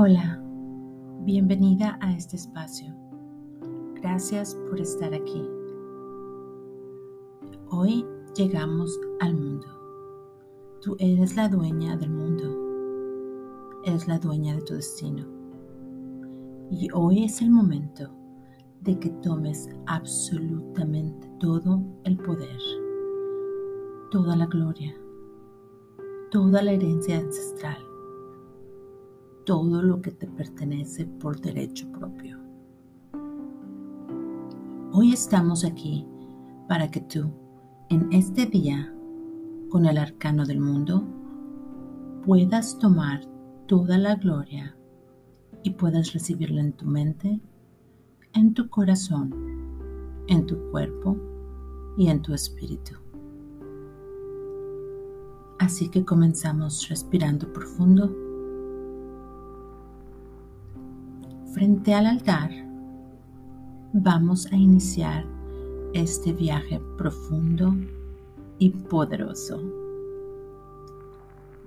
Hola, bienvenida a este espacio. Gracias por estar aquí. Hoy llegamos al mundo. Tú eres la dueña del mundo. Eres la dueña de tu destino. Y hoy es el momento de que tomes absolutamente todo el poder, toda la gloria, toda la herencia ancestral todo lo que te pertenece por derecho propio. Hoy estamos aquí para que tú, en este día, con el arcano del mundo, puedas tomar toda la gloria y puedas recibirla en tu mente, en tu corazón, en tu cuerpo y en tu espíritu. Así que comenzamos respirando profundo frente al altar, vamos a iniciar este viaje profundo y poderoso.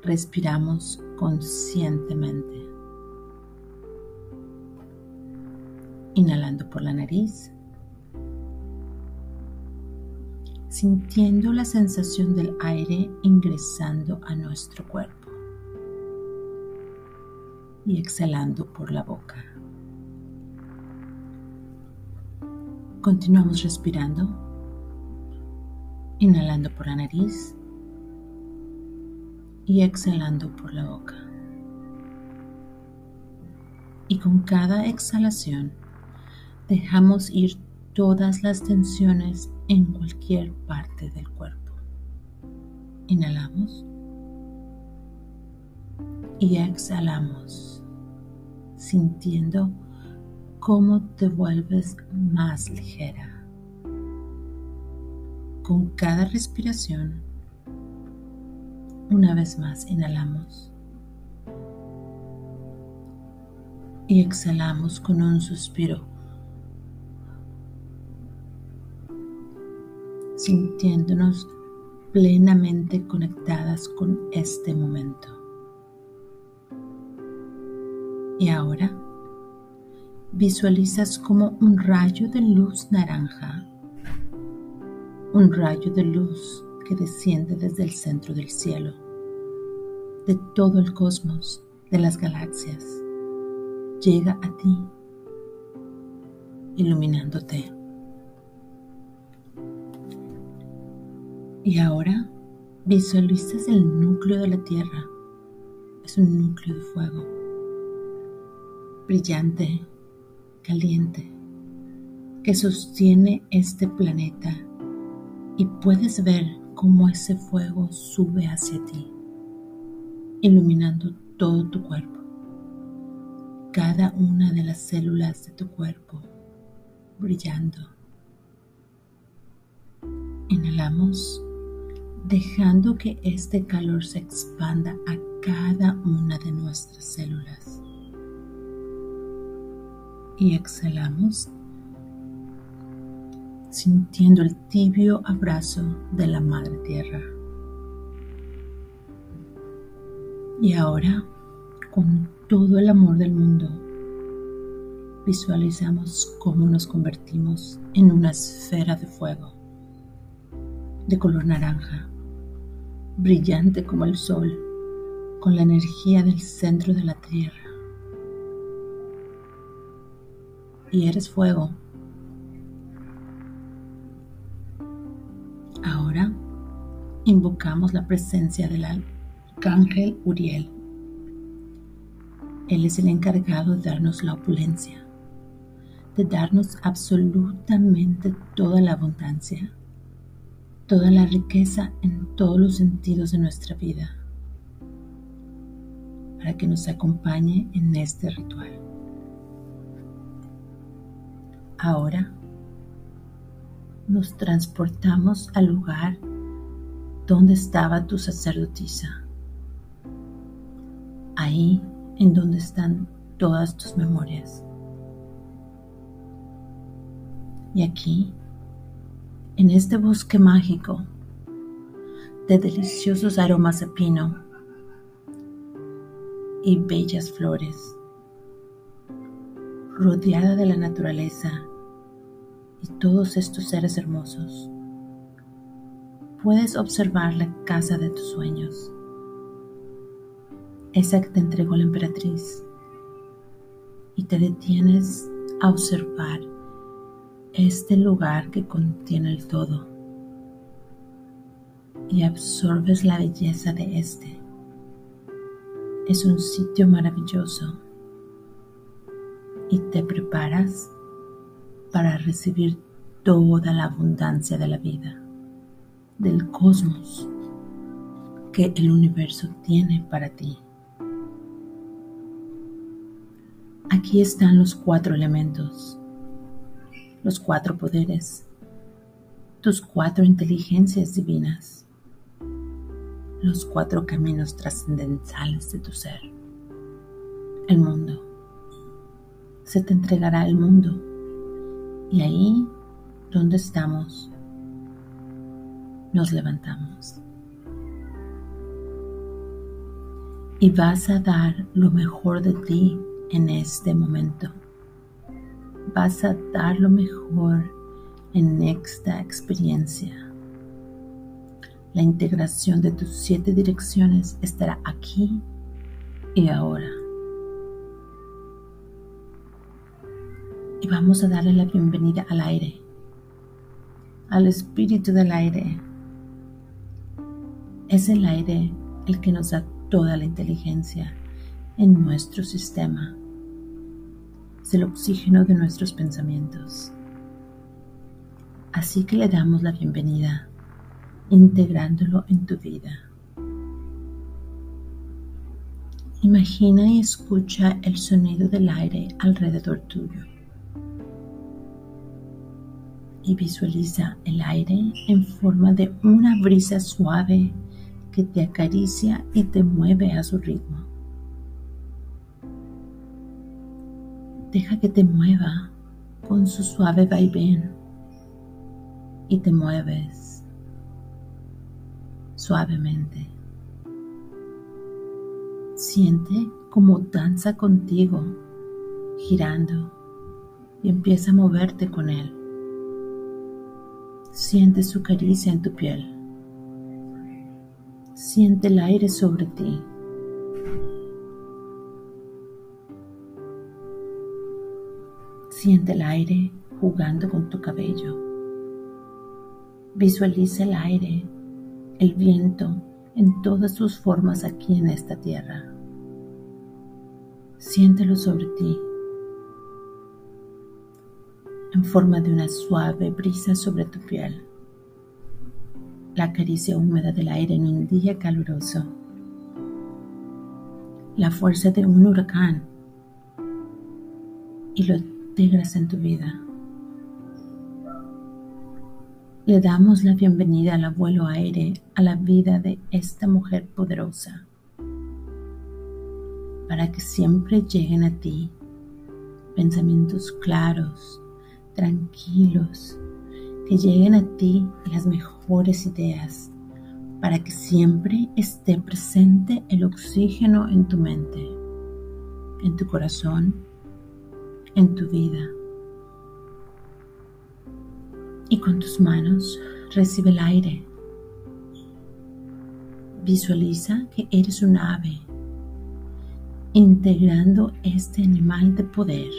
Respiramos conscientemente. Inhalando por la nariz, sintiendo la sensación del aire ingresando a nuestro cuerpo y exhalando por la boca. Continuamos respirando, inhalando por la nariz y exhalando por la boca. Y con cada exhalación dejamos ir todas las tensiones en cualquier parte del cuerpo. Inhalamos y exhalamos, sintiendo cómo te vuelves más ligera. Con cada respiración, una vez más inhalamos y exhalamos con un suspiro, sintiéndonos plenamente conectadas con este momento. Y ahora, visualizas como un rayo de luz naranja, un rayo de luz que desciende desde el centro del cielo, de todo el cosmos, de las galaxias, llega a ti, iluminándote. Y ahora visualizas el núcleo de la Tierra. Es un núcleo de fuego, brillante, caliente que sostiene este planeta y puedes ver cómo ese fuego sube hacia ti, iluminando todo tu cuerpo, cada una de las células de tu cuerpo brillando. Inhalamos dejando que este calor se expanda a cada una de nuestras células y exhalamos sintiendo el tibio abrazo de la Madre Tierra. Y ahora, con todo el amor del mundo, visualizamos cómo nos convertimos en una esfera de fuego, de color naranja, brillante como el sol, con la energía del centro de la Tierra y eres fuego. Ahora invocamos la presencia del arcángel Uriel. Él es el encargado de darnos la opulencia, de darnos absolutamente toda la abundancia, toda la riqueza en todos los sentidos de nuestra vida, para que nos acompañe en este ritual. Ahora nos transportamos al lugar donde estaba tu sacerdotisa, ahí en donde están todas tus memorias. Y aquí, en este bosque mágico de deliciosos aromas de pino y bellas flores rodeada de la naturaleza y todos estos seres hermosos, puedes observar la casa de tus sueños, esa que te entregó la emperatriz, y te detienes a observar este lugar que contiene el todo. Y absorbes la belleza de este. Es un sitio maravilloso. Y te preparas para recibir toda la abundancia de la vida, del cosmos que el universo tiene para ti. Aquí están los cuatro elementos, los cuatro poderes, tus cuatro inteligencias divinas, los cuatro caminos trascendentales de tu ser, el mundo. Se te entregará el mundo y ahí donde estamos nos levantamos. Y vas a dar lo mejor de ti en este momento. Vas a dar lo mejor en esta experiencia. La integración de tus siete direcciones estará aquí y ahora. Vamos a darle la bienvenida al aire, al espíritu del aire. Es el aire el que nos da toda la inteligencia en nuestro sistema. Es el oxígeno de nuestros pensamientos. Así que le damos la bienvenida, integrándolo en tu vida. Imagina y escucha el sonido del aire alrededor tuyo. Y visualiza el aire en forma de una brisa suave que te acaricia y te mueve a su ritmo. Deja que te mueva con su suave vaivén y te mueves suavemente. Siente como danza contigo, girando y empieza a moverte con él. Siente su caricia en tu piel. Siente el aire sobre ti. Siente el aire jugando con tu cabello. Visualiza el aire, el viento en todas sus formas aquí en esta tierra. Siéntelo sobre ti en forma de una suave brisa sobre tu piel. La caricia húmeda del aire en un día caluroso. La fuerza de un huracán y lo integras en tu vida. Le damos la bienvenida al abuelo aire a la vida de esta mujer poderosa para que siempre lleguen a ti pensamientos claros, tranquilos, que lleguen a ti las mejores ideas para que siempre esté presente el oxígeno en tu mente, en tu corazón en tu vida. Y con tus manos recibe el aire. Visualiza que eres un ave, integrando este animal de poder.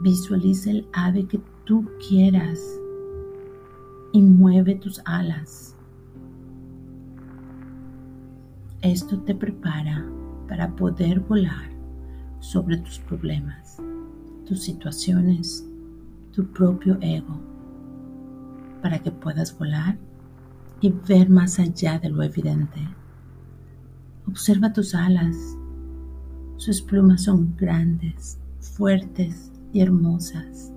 Visualiza el ave que tú quieras y mueve tus alas. Esto te prepara para poder volar sobre tus problemas tus situaciones, tu propio ego, para que puedas volar y ver más allá de lo evidente. Observa tus alas. Sus plumas son grandes, fuertes hermosas.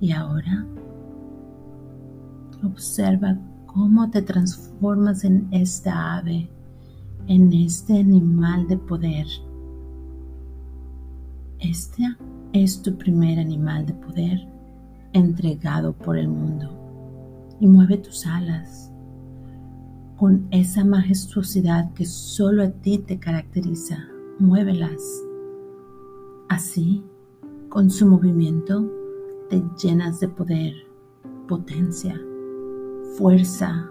Y ahora observa cómo te transformas en esta ave, en este animal de poder este es tu primer animal de poder entregado por el mundo y mueve tus alas con esa majestuosidad que solo a ti te caracteriza. Muévelas. Así Con su movimiento te llenas de poder, potencia, fuerza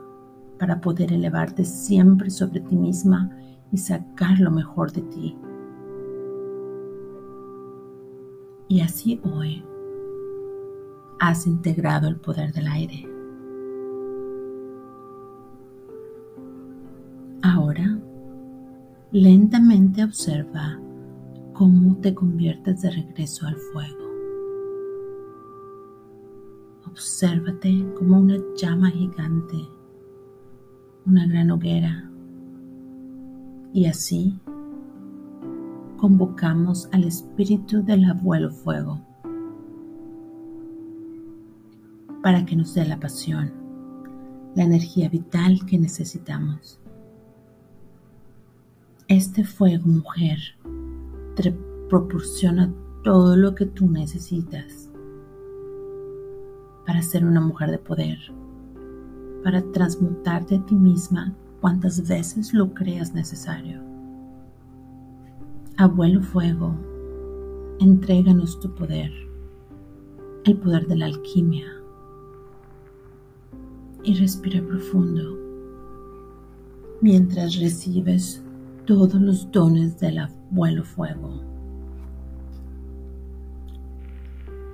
para poder elevarte siempre sobre ti misma y sacar lo mejor de ti. Y así hoy has integrado el poder del aire. Ahora, lentamente observa cómo te conviertes de regreso al fuego. Obsérvate como una llama gigante, una gran hoguera. Y así convocamos al espíritu del abuelo fuego para que nos dé la pasión, la energía vital que necesitamos. Este fuego, mujer, te proporciona todo lo que tú necesitas para ser una mujer de poder, para transmutarte a ti misma cuantas veces lo creas necesario. Abuelo Fuego, entréganos tu poder, el poder de la alquimia, y respira profundo mientras recibes todos los dones del abuelo fuego.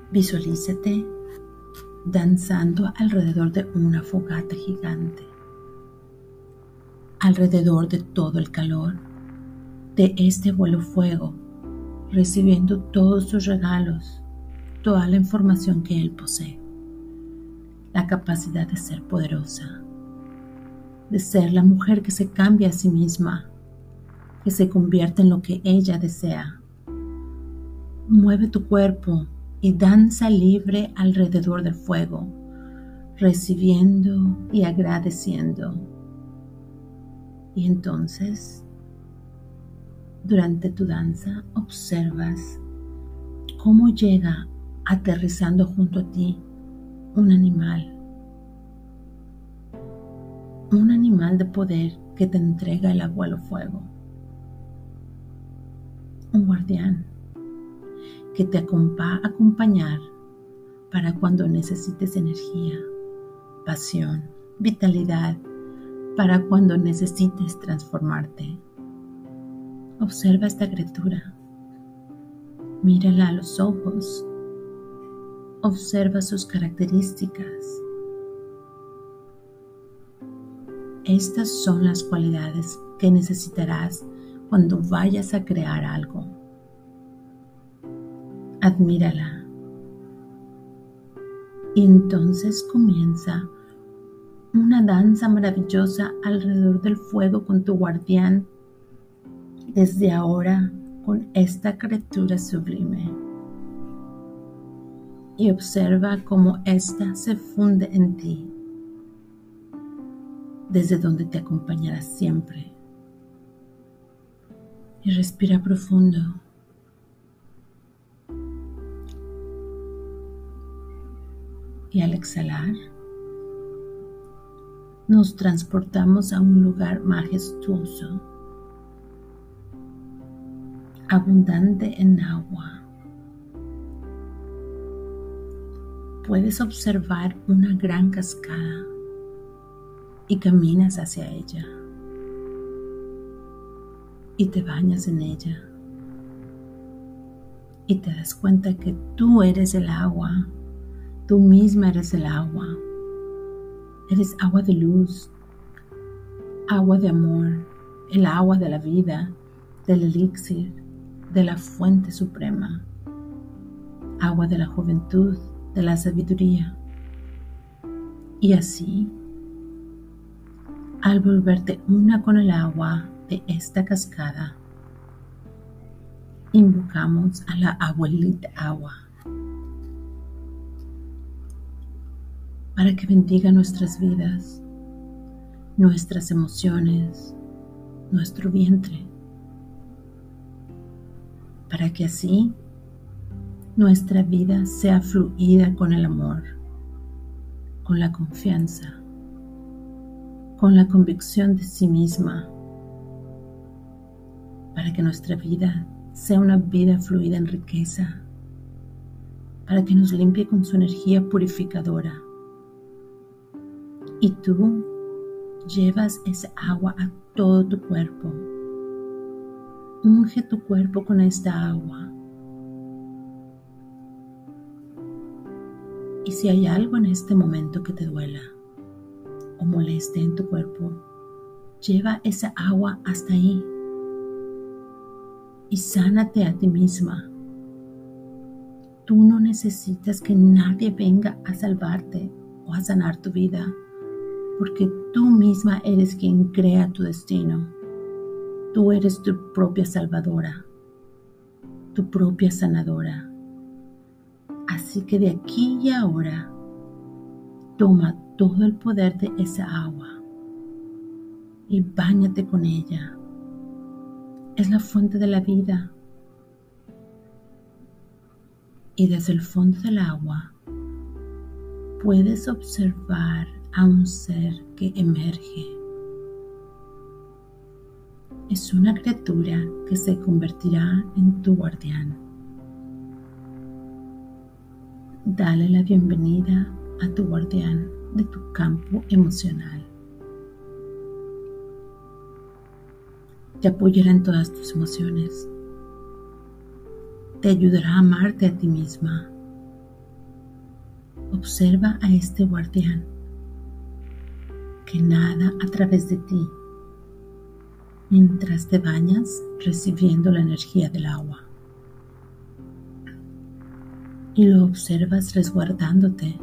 Visualízate danzando alrededor de una fogata gigante, alrededor de todo el calor de este abuelo fuego, recibiendo todos sus regalos, toda la información que él posee, la capacidad de ser poderosa, de ser la mujer que se cambia a sí misma, que se convierte en lo que ella desea. Mueve tu cuerpo y danza libre alrededor del fuego, recibiendo y agradeciendo. Y entonces, durante tu danza, observas cómo llega aterrizando junto a ti un animal. Un animal de poder que te entrega el abuelo fuego un guardián que te va a acompañar para cuando necesites energía, pasión, vitalidad, para cuando necesites transformarte. Observa esta criatura. Mírala a los ojos. Observa sus características. Estas son las cualidades que necesitarás cuando vayas a crear algo. Admírala. Y entonces comienza una danza maravillosa alrededor del fuego con tu guardián. Desde ahora con esta criatura sublime. Y observa cómo ésta se funde en ti, desde donde te acompañará siempre y respira profundo. Y al exhalar, nos transportamos a un lugar majestuoso, abundante en agua. Puedes observar una gran cascada y caminas hacia ella y te bañas en ella. Y te das cuenta que tú eres el agua, tú misma eres el agua. Eres agua de luz, agua de amor, el agua de la vida, del elixir, de la fuente suprema, agua de la juventud, de la sabiduría. Y así, al volverte una con el agua, de esta cascada, invocamos a la abuelita agua para que bendiga nuestras vidas, nuestras emociones, nuestro vientre, para que así nuestra vida sea fluida con el amor, con la confianza, con la convicción de sí misma para que nuestra vida sea una vida fluida en riqueza, para que nos limpie con su energía purificadora. Y tú llevas esa agua a todo tu cuerpo. Unge tu cuerpo con esta agua. Y si hay algo en este momento que te duela o moleste en tu cuerpo, lleva esa agua hasta ahí y sánate a ti misma. Tú no necesitas que nadie venga a salvarte o a sanar tu vida, porque tú misma eres quien crea tu destino. Tú eres tu propia salvadora, tu propia sanadora. Así que de aquí y ahora, toma todo el poder de esa agua y báñate con ella. Es la fuente de la vida. Y desde el fondo del agua puedes observar a un ser que emerge. Es una criatura que se convertirá en tu guardián. Dale la bienvenida a tu guardián de tu campo emocional. Te apoyará en todas tus emociones. Te ayudará a amarte a ti misma. Observa a este guardián que nada a través de ti mientras te bañas recibiendo la energía del agua. Y lo observas resguardándote,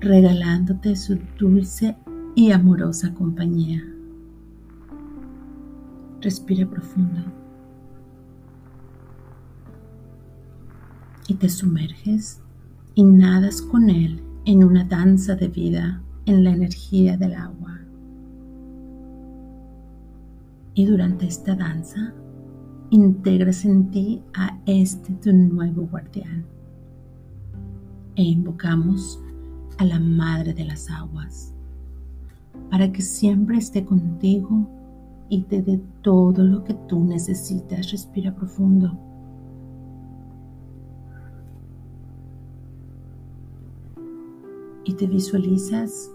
regalándote su dulce y amorosa compañía. Respira profundo. Y te sumerges y nadas con él en una danza de vida en la energía del agua. Y durante esta danza integras en ti a este tu nuevo guardián. E invocamos a la Madre de las Aguas para que siempre esté contigo y te dé todo lo que tú necesitas. Respira profundo. Y te visualizas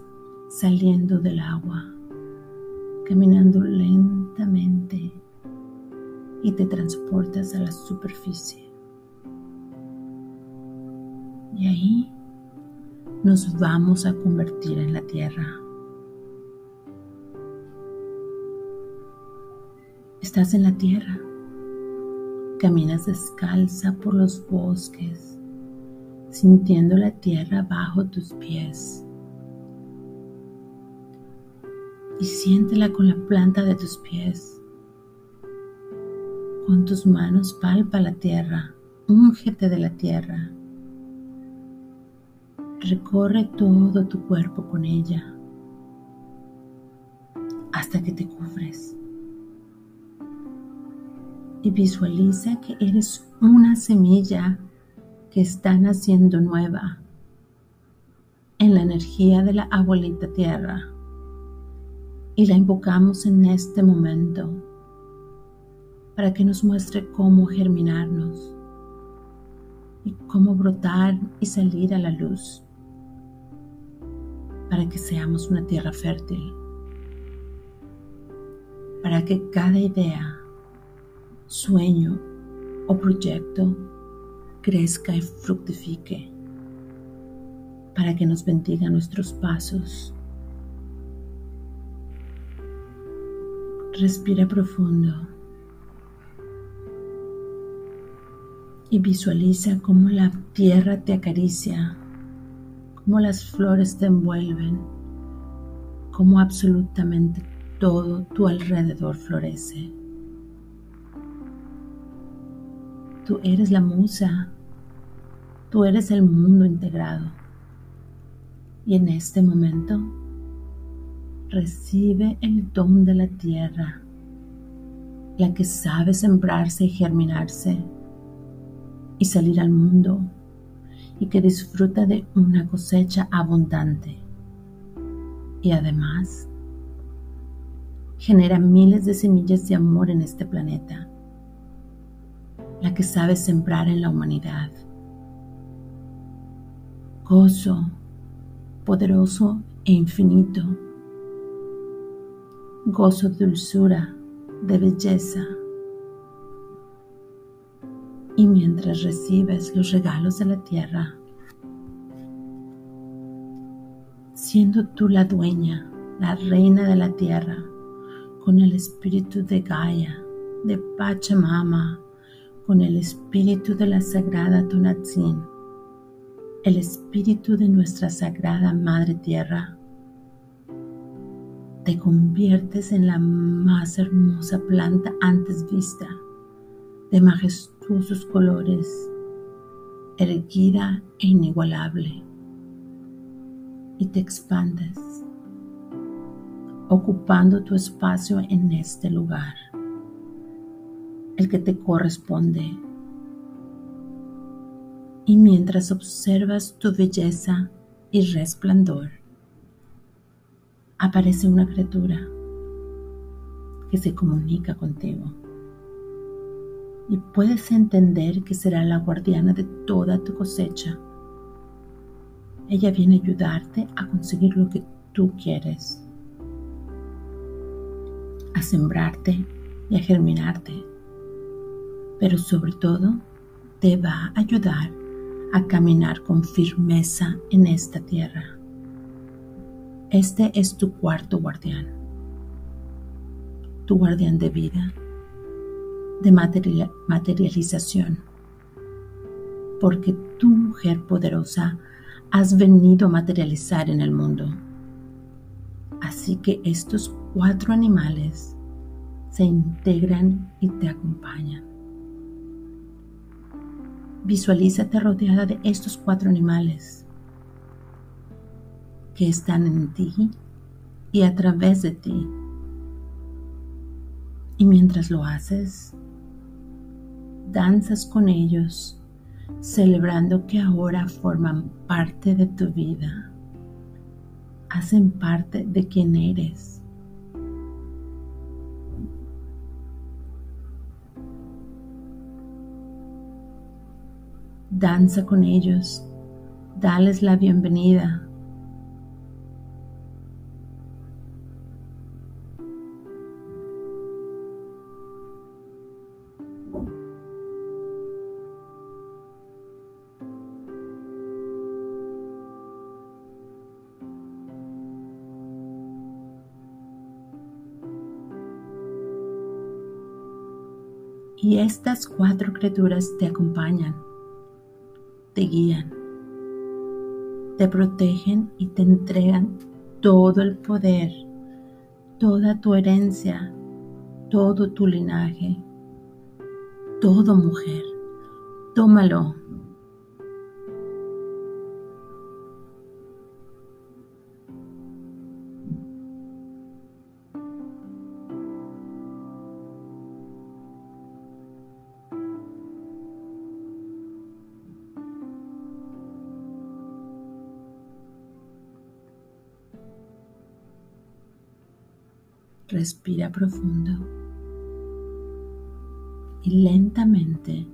saliendo del agua, caminando lentamente y te transportas a la superficie. Y ahí nos vamos a convertir en la tierra. Estás en la tierra, caminas descalza por los bosques, sintiendo la tierra bajo tus pies. Y siéntela con la planta de tus pies. Con tus manos palpa la tierra, úngete de la tierra. Recorre todo tu cuerpo con ella hasta que te cubres y visualiza que eres una semilla que está naciendo nueva en la energía de la abuelita tierra. Y la invocamos en este momento para que nos muestre cómo germinarnos y cómo brotar y salir a la luz para que seamos una tierra fértil, para que cada idea sueño o proyecto crezca y fructifique para que nos bendiga nuestros pasos. Respira profundo y visualiza cómo la tierra te acaricia, cómo las flores te envuelven, cómo absolutamente todo tu alrededor florece. Tú eres la musa. Tú eres el mundo integrado. Y en este momento recibe el don de la tierra, la que sabe sembrarse y germinarse y salir al mundo y que disfruta de una cosecha abundante. Y además genera miles de semillas de amor en este planeta que sabe sembrar en la humanidad gozo poderoso e infinito, gozo, dulzura, de belleza. Y mientras recibes los regalos de la tierra, siendo tú la dueña, la reina de la tierra, con el espíritu de Gaia, de Pachamama, con el espíritu de la sagrada Tonatzin, el espíritu de nuestra sagrada Madre Tierra, te conviertes en la más hermosa planta antes vista, de majestuosos colores, erguida e inigualable, y te expandes, ocupando tu espacio en este lugar, el que te corresponde. Y mientras observas tu belleza y resplandor, aparece una criatura que se comunica contigo. Y puedes entender que será la guardiana de toda tu cosecha. Ella viene a ayudarte a conseguir lo que tú quieres, a sembrarte y a germinarte, pero sobre todo te va a ayudar a caminar con firmeza en esta tierra. Este es tu cuarto guardián, tu guardián de vida, de materialización, porque tu mujer poderosa has venido a materializar en el mundo. Así que estos cuatro animales se integran y te acompañan. Visualízate rodeada de estos cuatro animales que están en ti y a través de ti. Y mientras lo haces, danzas con ellos, celebrando que ahora forman parte de tu vida, hacen parte de quien eres. Danza con ellos, dales la bienvenida. Y estas cuatro criaturas te acompañan, te guían, te protegen y te entregan todo el poder, toda tu herencia, todo tu linaje, todo mujer. Tómalo Respira profundo. Y lentamente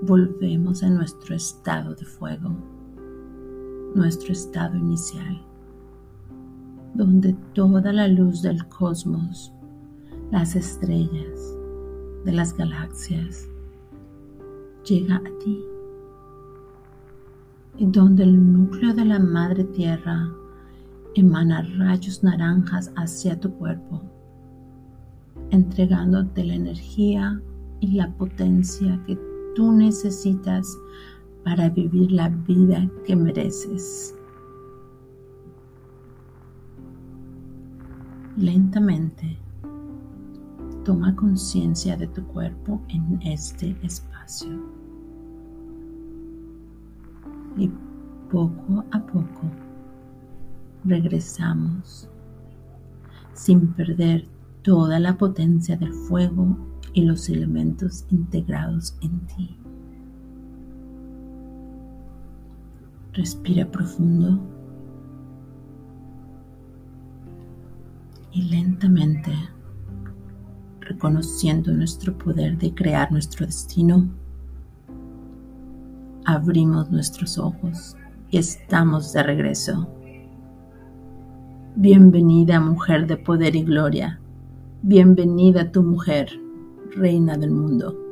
volvemos a nuestro estado de fuego, nuestro estado inicial, donde toda la luz del cosmos, las estrellas de las galaxias, llega a ti. Y donde el núcleo de la Madre Tierra emana rayos naranjas hacia tu cuerpo, entregándote la energía y la potencia que tú necesitas para vivir la vida que mereces. Lentamente, toma conciencia de tu cuerpo en este espacio. Y poco a poco regresamos sin perder toda la potencia del fuego y los elementos integrados en ti. Respira profundo y lentamente, reconociendo nuestro poder de crear nuestro destino, abrimos nuestros ojos y estamos de regreso. Bienvenida mujer de poder y gloria. Bienvenida tu mujer, reina del mundo.